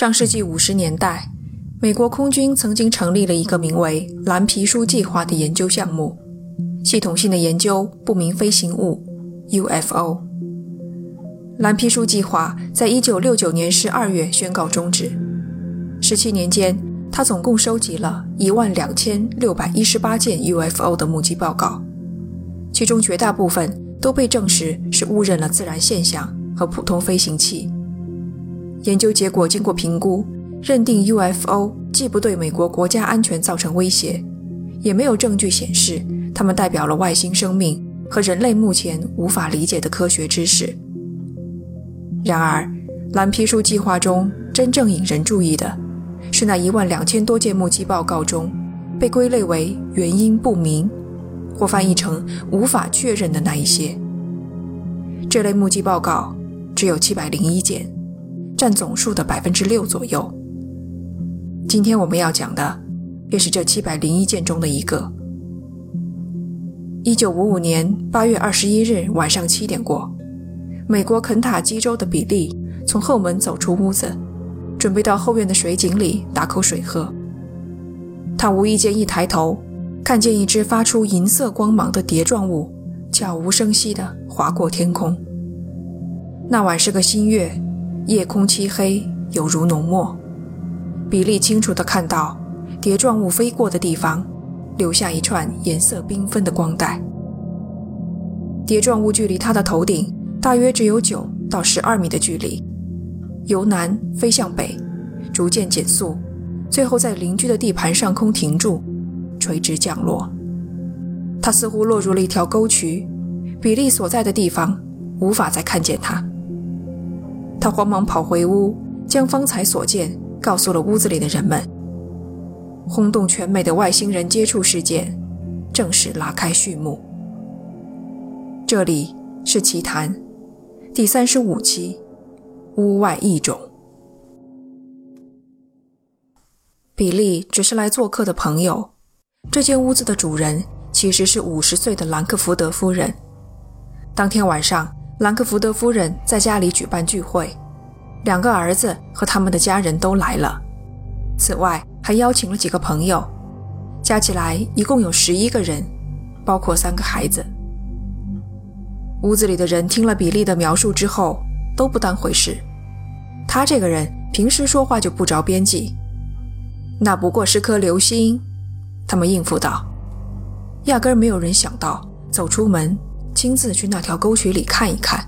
上世纪五十年代，美国空军曾经成立了一个名为“蓝皮书计划”的研究项目，系统性的研究不明飞行物 （UFO）。蓝皮书计划在一九六九年十二月宣告终止。十七年间，他总共收集了一万两千六百一十八件 UFO 的目击报告，其中绝大部分都被证实是误认了自然现象和普通飞行器。研究结果经过评估，认定 UFO 既不对美国国家安全造成威胁，也没有证据显示它们代表了外星生命和人类目前无法理解的科学知识。然而，蓝皮书计划中真正引人注意的是那一万两千多件目击报告中被归类为原因不明或翻译成无法确认的那一些。这类目击报告只有七百零一件。占总数的百分之六左右。今天我们要讲的，便是这七百零一件中的一个。一九五五年八月二十一日晚上七点过，美国肯塔基州的比利从后门走出屋子，准备到后院的水井里打口水喝。他无意间一抬头，看见一只发出银色光芒的碟状物，悄无声息地划过天空。那晚是个新月。夜空漆黑，有如浓墨。比利清楚地看到，碟状物飞过的地方，留下一串颜色缤纷的光带。碟状物距离他的头顶大约只有九到十二米的距离，由南飞向北，逐渐减速，最后在邻居的地盘上空停住，垂直降落。他似乎落入了一条沟渠，比利所在的地方无法再看见他。他慌忙跑回屋，将方才所见告诉了屋子里的人们。轰动全美的外星人接触事件正式拉开序幕。这里是奇谈第三十五期：屋外异种。比利只是来做客的朋友。这间屋子的主人其实是五十岁的兰克福德夫人。当天晚上。兰克福德夫人在家里举办聚会，两个儿子和他们的家人都来了。此外，还邀请了几个朋友，加起来一共有十一个人，包括三个孩子。屋子里的人听了比利的描述之后，都不当回事。他这个人平时说话就不着边际，那不过是颗流星。他们应付道，压根没有人想到走出门。亲自去那条沟渠里看一看。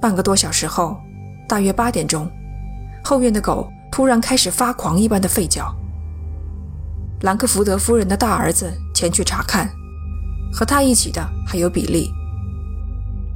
半个多小时后，大约八点钟，后院的狗突然开始发狂一般的吠叫。兰克福德夫人的大儿子前去查看，和他一起的还有比利。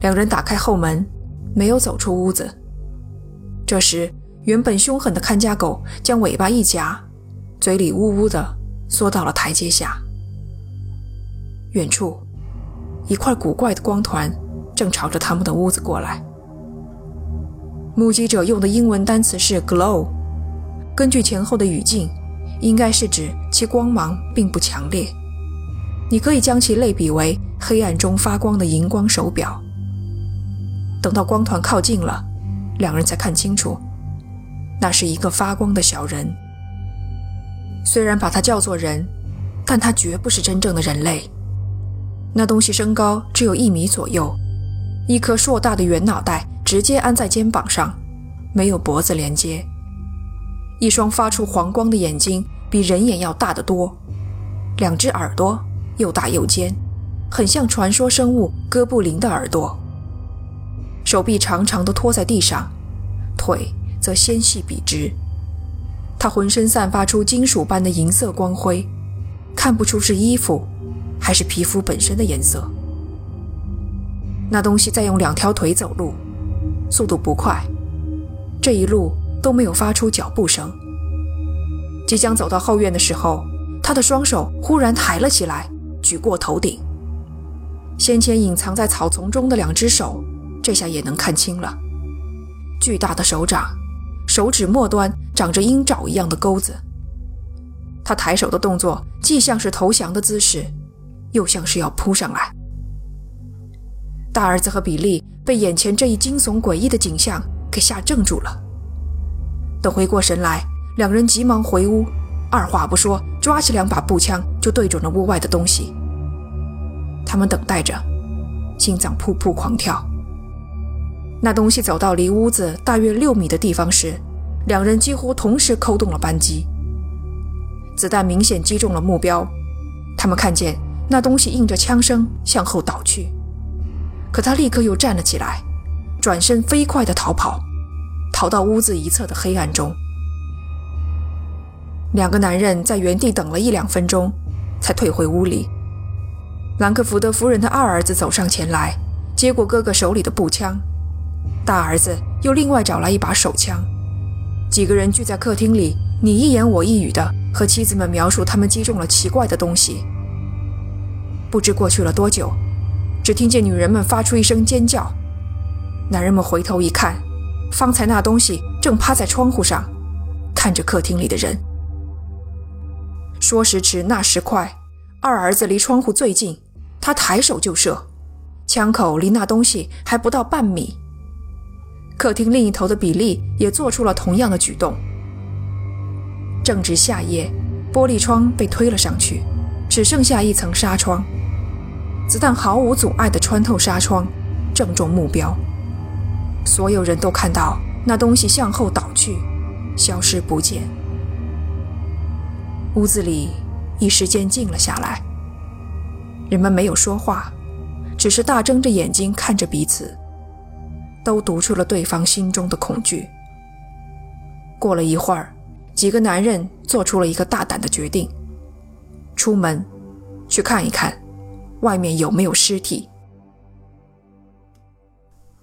两人打开后门，没有走出屋子。这时，原本凶狠的看家狗将尾巴一夹，嘴里呜呜的缩到了台阶下。远处。一块古怪的光团正朝着他们的屋子过来。目击者用的英文单词是 “glow”，根据前后的语境，应该是指其光芒并不强烈。你可以将其类比为黑暗中发光的荧光手表。等到光团靠近了，两人才看清楚，那是一个发光的小人。虽然把它叫做人，但它绝不是真正的人类。那东西身高只有一米左右，一颗硕大的圆脑袋直接安在肩膀上，没有脖子连接。一双发出黄光的眼睛比人眼要大得多，两只耳朵又大又尖，很像传说生物哥布林的耳朵。手臂长长的拖在地上，腿则纤细笔直。它浑身散发出金属般的银色光辉，看不出是衣服。还是皮肤本身的颜色。那东西在用两条腿走路，速度不快，这一路都没有发出脚步声。即将走到后院的时候，他的双手忽然抬了起来，举过头顶。先前隐藏在草丛中的两只手，这下也能看清了。巨大的手掌，手指末端长着鹰爪一样的钩子。他抬手的动作，既像是投降的姿势。又像是要扑上来。大儿子和比利被眼前这一惊悚诡异的景象给吓怔住了。等回过神来，两人急忙回屋，二话不说，抓起两把步枪就对准了屋外的东西。他们等待着，心脏噗噗狂跳。那东西走到离屋子大约六米的地方时，两人几乎同时扣动了扳机。子弹明显击中了目标，他们看见那东西应着枪声向后倒去，可他立刻又站了起来，转身飞快地逃跑，逃到屋子一侧的黑暗中。两个男人在原地等了一两分钟，才退回屋里。兰克福德夫人的二儿子走上前来，接过哥哥手里的步枪，大儿子又另外找来一把手枪。几个人聚在客厅里，你一言我一语的和妻子们描述他们击中了奇怪的东西。不知过去了多久，只听见女人们发出一声尖叫，男人们回头一看，方才那东西正趴在窗户上，看着客厅里的人。说时迟，那时快，二儿子离窗户最近，他抬手就射，枪口离那东西还不到半米。客厅另一头的比利也做出了同样的举动。正值夏夜，玻璃窗被推了上去，只剩下一层纱窗。子弹毫无阻碍地穿透纱窗，正中目标。所有人都看到那东西向后倒去，消失不见。屋子里一时间静了下来，人们没有说话，只是大睁着眼睛看着彼此。都读出了对方心中的恐惧。过了一会儿，几个男人做出了一个大胆的决定：出门去看一看，外面有没有尸体。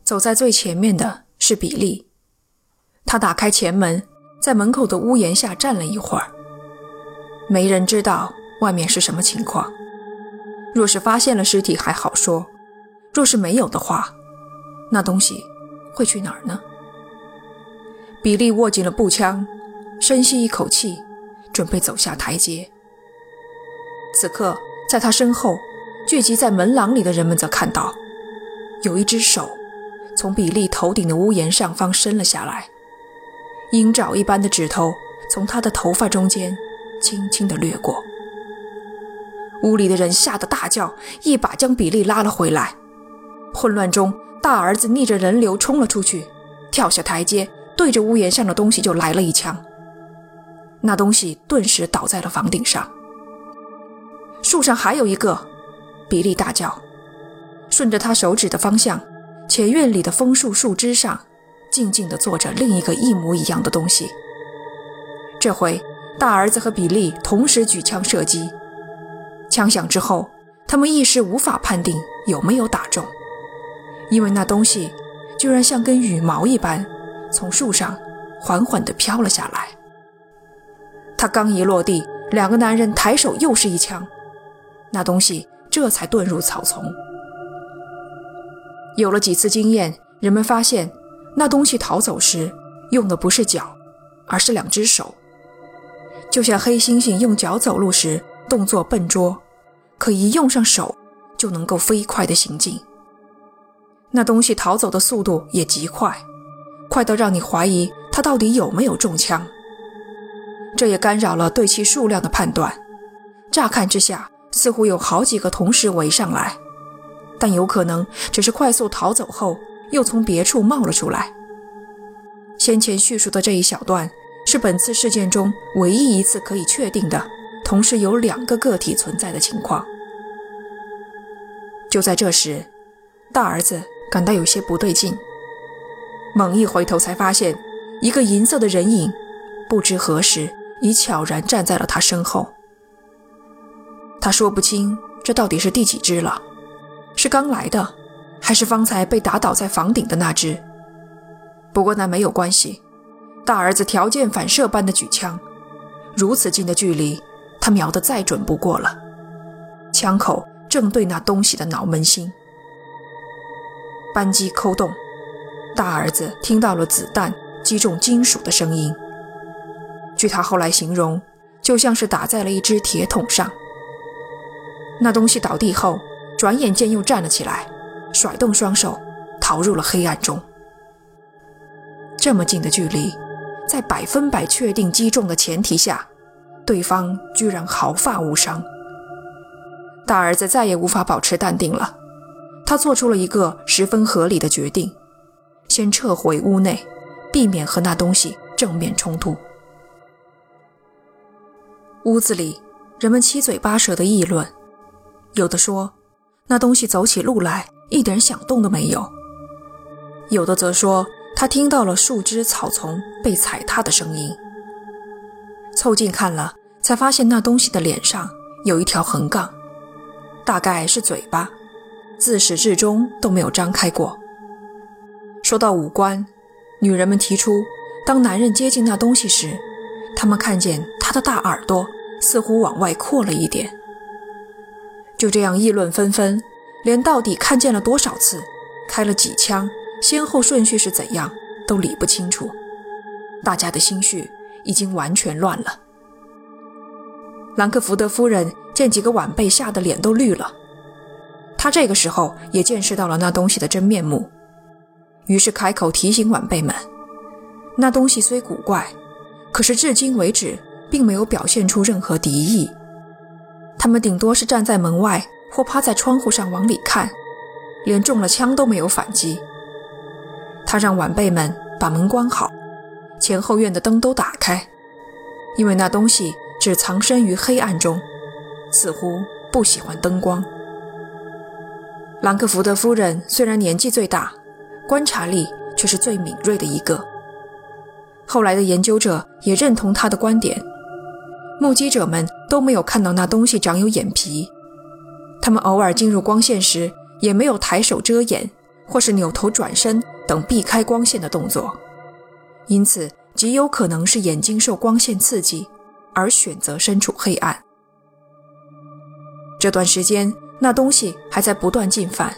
走在最前面的是比利，他打开前门，在门口的屋檐下站了一会儿。没人知道外面是什么情况。若是发现了尸体还好说，若是没有的话，那东西……会去哪儿呢？比利握紧了步枪，深吸一口气，准备走下台阶。此刻，在他身后聚集在门廊里的人们则看到，有一只手从比利头顶的屋檐上方伸了下来，鹰爪一般的指头从他的头发中间轻轻地掠过。屋里的人吓得大叫，一把将比利拉了回来。混乱中。大儿子逆着人流冲了出去，跳下台阶，对着屋檐上的东西就来了一枪。那东西顿时倒在了房顶上。树上还有一个，比利大叫。顺着他手指的方向，前院里的枫树树枝上，静静地坐着另一个一模一样的东西。这回，大儿子和比利同时举枪射击。枪响之后，他们一时无法判定有没有打中。因为那东西居然像根羽毛一般，从树上缓缓地飘了下来。他刚一落地，两个男人抬手又是一枪，那东西这才遁入草丛。有了几次经验，人们发现那东西逃走时用的不是脚，而是两只手，就像黑猩猩用脚走路时动作笨拙，可一用上手就能够飞快地行进。那东西逃走的速度也极快，快到让你怀疑它到底有没有中枪。这也干扰了对其数量的判断。乍看之下，似乎有好几个同时围上来，但有可能只是快速逃走后又从别处冒了出来。先前叙述的这一小段是本次事件中唯一一次可以确定的同时有两个个体存在的情况。就在这时，大儿子。感到有些不对劲，猛一回头，才发现一个银色的人影，不知何时已悄然站在了他身后。他说不清这到底是第几只了，是刚来的，还是方才被打倒在房顶的那只？不过那没有关系，大儿子条件反射般的举枪，如此近的距离，他瞄得再准不过了，枪口正对那东西的脑门心。扳机扣动，大儿子听到了子弹击中金属的声音。据他后来形容，就像是打在了一只铁桶上。那东西倒地后，转眼间又站了起来，甩动双手，逃入了黑暗中。这么近的距离，在百分百确定击中的前提下，对方居然毫发无伤。大儿子再也无法保持淡定了，他做出了一个十分合理的决定：先撤回屋内，避免和那东西正面冲突。屋子里，人们七嘴八舌的议论，有的说那东西走起路来一点响动都没有，有的则说他听到了树枝草丛被踩踏的声音。凑近看了，才发现那东西的脸上有一条横杠。大概是嘴巴，自始至终都没有张开过。说到五官，女人们提出，当男人接近那东西时，他们看见他的大耳朵似乎往外扩了一点。就这样议论纷纷，连到底看见了多少次，开了几枪，先后顺序是怎样，都理不清楚。大家的心绪已经完全乱了。兰克福德夫人。见几个晚辈吓得脸都绿了，她这个时候也见识到了那东西的真面目，于是开口提醒晚辈们：那东西虽古怪，可是至今为止并没有表现出任何敌意。他们顶多是站在门外或趴在窗户上往里看，连中了枪都没有反击。他让晚辈们把门关好，前后院的灯都打开，因为那东西只藏身于黑暗中。似乎不喜欢灯光。兰克福德夫人虽然年纪最大，观察力却是最敏锐的一个。后来的研究者也认同他的观点。目击者们都没有看到那东西长有眼皮，他们偶尔进入光线时也没有抬手遮掩，或是扭头转身等避开光线的动作，因此极有可能是眼睛受光线刺激而选择身处黑暗。这段时间，那东西还在不断进犯。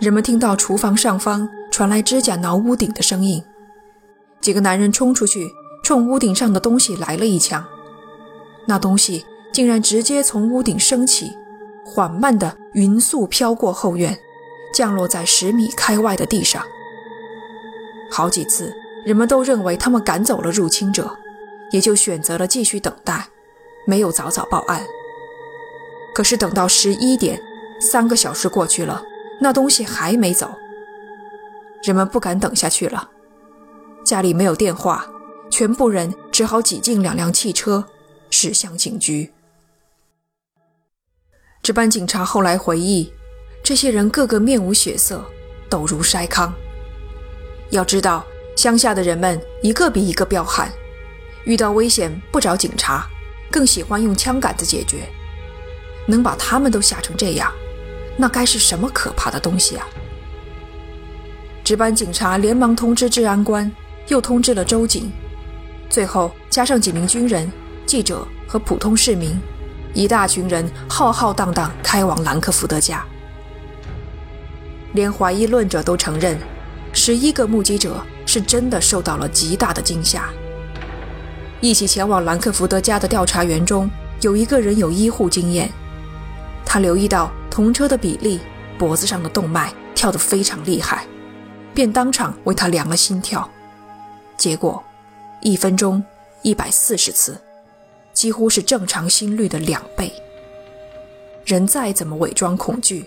人们听到厨房上方传来指甲挠屋顶的声音，几个男人冲出去，冲屋顶上的东西来了一枪。那东西竟然直接从屋顶升起，缓慢地匀速飘过后院，降落在十米开外的地上。好几次，人们都认为他们赶走了入侵者，也就选择了继续等待，没有早早报案。可是等到十一点，三个小时过去了，那东西还没走。人们不敢等下去了，家里没有电话，全部人只好挤进两辆汽车，驶向警局。值班警察后来回忆，这些人个个面无血色，抖如筛糠。要知道，乡下的人们一个比一个彪悍，遇到危险不找警察，更喜欢用枪杆子解决。能把他们都吓成这样，那该是什么可怕的东西啊！值班警察连忙通知治安官，又通知了州警，最后加上几名军人、记者和普通市民，一大群人浩浩荡荡开往兰克福德家。连怀疑论者都承认，十一个目击者是真的受到了极大的惊吓。一起前往兰克福德家的调查员中，有一个人有医护经验。他留意到同车的比利脖子上的动脉跳得非常厉害，便当场为他量了心跳，结果一分钟一百四十次，几乎是正常心率的两倍。人再怎么伪装恐惧，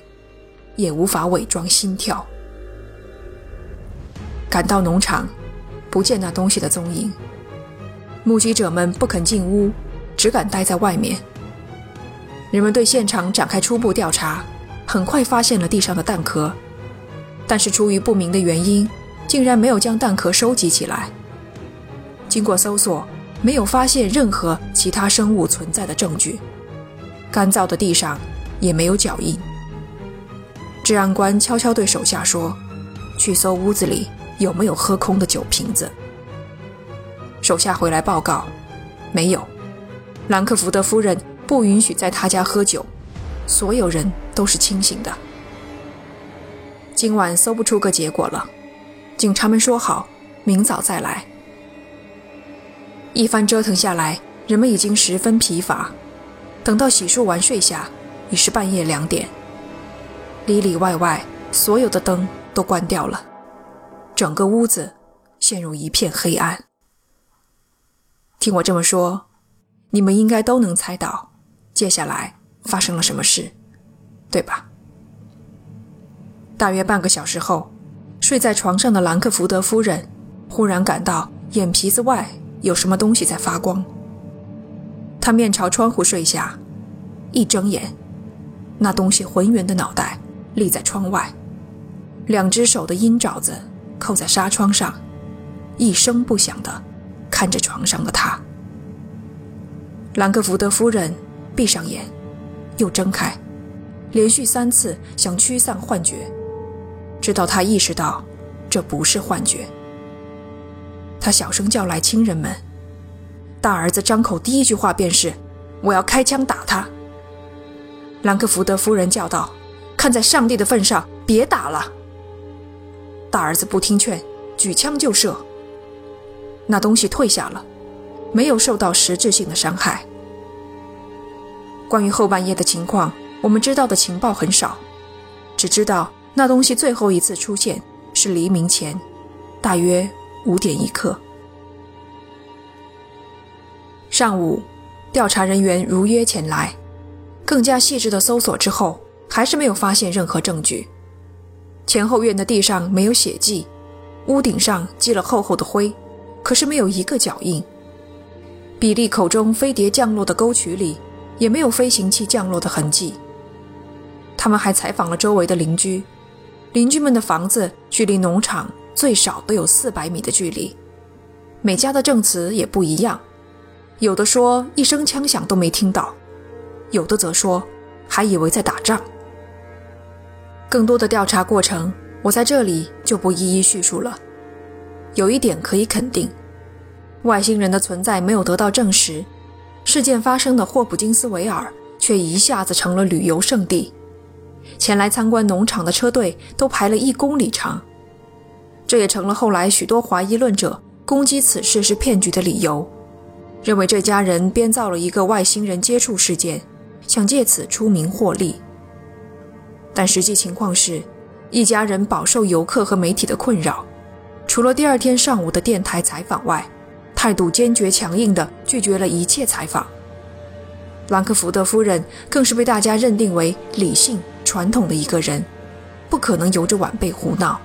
也无法伪装心跳。赶到农场，不见那东西的踪影，目击者们不肯进屋，只敢待在外面。人们对现场展开初步调查，很快发现了地上的弹壳，但是出于不明的原因，竟然没有将弹壳收集起来。经过搜索，没有发现任何其他生物存在的证据，干燥的地上也没有脚印。治安官悄悄对手下说：“去搜屋子里有没有喝空的酒瓶子。”手下回来报告：“没有。”兰克福德夫人。不允许在他家喝酒，所有人都是清醒的。今晚搜不出个结果了，警察们说好，明早再来。一番折腾下来，人们已经十分疲乏。等到洗漱完睡下，已是半夜两点。里里外外所有的灯都关掉了，整个屋子陷入一片黑暗。听我这么说，你们应该都能猜到接下来发生了什么事，对吧？大约半个小时后，睡在床上的兰克福德夫人忽然感到眼皮子外有什么东西在发光。他面朝窗户睡下，一睁眼，那东西浑圆的脑袋立在窗外，两只手的阴爪子扣在纱窗上，一声不响地看着床上的他。兰克福德夫人闭上眼，又睁开，连续三次想驱散幻觉。直到他意识到这不是幻觉，他小声叫来亲人们。大儿子张口第一句话便是：“我要开枪打他。”兰克福德夫人叫道：“看在上帝的份上，别打了。”大儿子不听劝，举枪就射。那东西退下了，没有受到实质性的伤害。关于后半夜的情况，我们知道的情报很少，只知道。那东西最后一次出现是黎明前，大约五点一刻。上午，调查人员如约前来，更加细致的搜索之后，还是没有发现任何证据。前后院的地上没有血迹，屋顶上积了厚厚的灰，可是没有一个脚印。比利口中飞碟降落的沟渠里，也没有飞行器降落的痕迹。他们还采访了周围的邻居。邻居们的房子距离农场最少都有四百米的距离，每家的证词也不一样，有的说一声枪响都没听到，有的则说还以为在打仗。更多的调查过程，我在这里就不一一叙述了。有一点可以肯定，外星人的存在没有得到证实，事件发生的霍普金斯维尔却一下子成了旅游胜地。前来参观农场的车队都排了一公里长，这也成了后来许多怀疑论者攻击此事是骗局的理由，认为这家人编造了一个外星人接触事件，想借此出名获利。但实际情况是，一家人饱受游客和媒体的困扰，除了第二天上午的电台采访外，态度坚决强硬地拒绝了一切采访。兰克福德夫人更是被大家认定为理性。传统的一个人，不可能由着晚辈胡闹，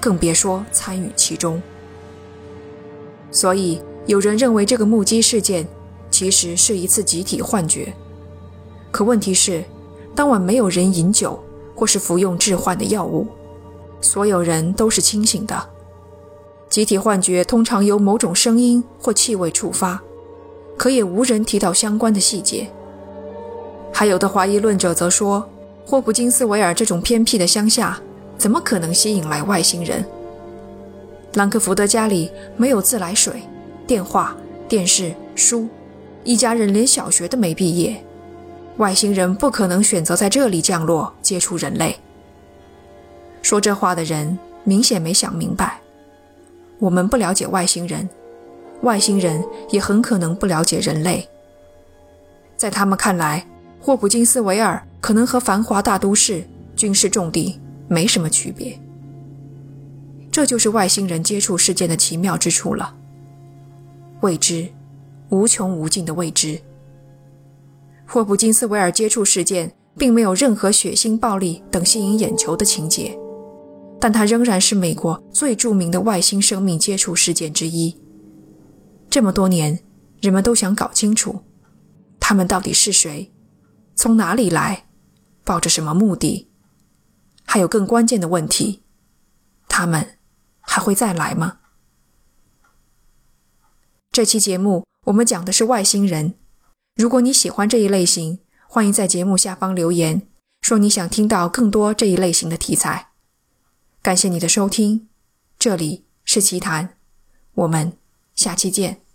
更别说参与其中。所以，有人认为这个目击事件其实是一次集体幻觉。可问题是，当晚没有人饮酒或是服用致幻的药物，所有人都是清醒的。集体幻觉通常由某种声音或气味触发，可也无人提到相关的细节。还有的怀疑论者则说。霍普金斯维尔这种偏僻的乡下，怎么可能吸引来外星人？兰克福德家里没有自来水、电话、电视、书，一家人连小学都没毕业，外星人不可能选择在这里降落接触人类。说这话的人明显没想明白，我们不了解外星人，外星人也很可能不了解人类，在他们看来。霍普金斯维尔可能和繁华大都市、军事重地没什么区别，这就是外星人接触事件的奇妙之处了。未知，无穷无尽的未知。霍普金斯维尔接触事件并没有任何血腥、暴力等吸引眼球的情节，但它仍然是美国最著名的外星生命接触事件之一。这么多年，人们都想搞清楚，他们到底是谁。从哪里来？抱着什么目的？还有更关键的问题：他们还会再来吗？这期节目我们讲的是外星人。如果你喜欢这一类型，欢迎在节目下方留言，说你想听到更多这一类型的题材。感谢你的收听，这里是奇谈，我们下期见。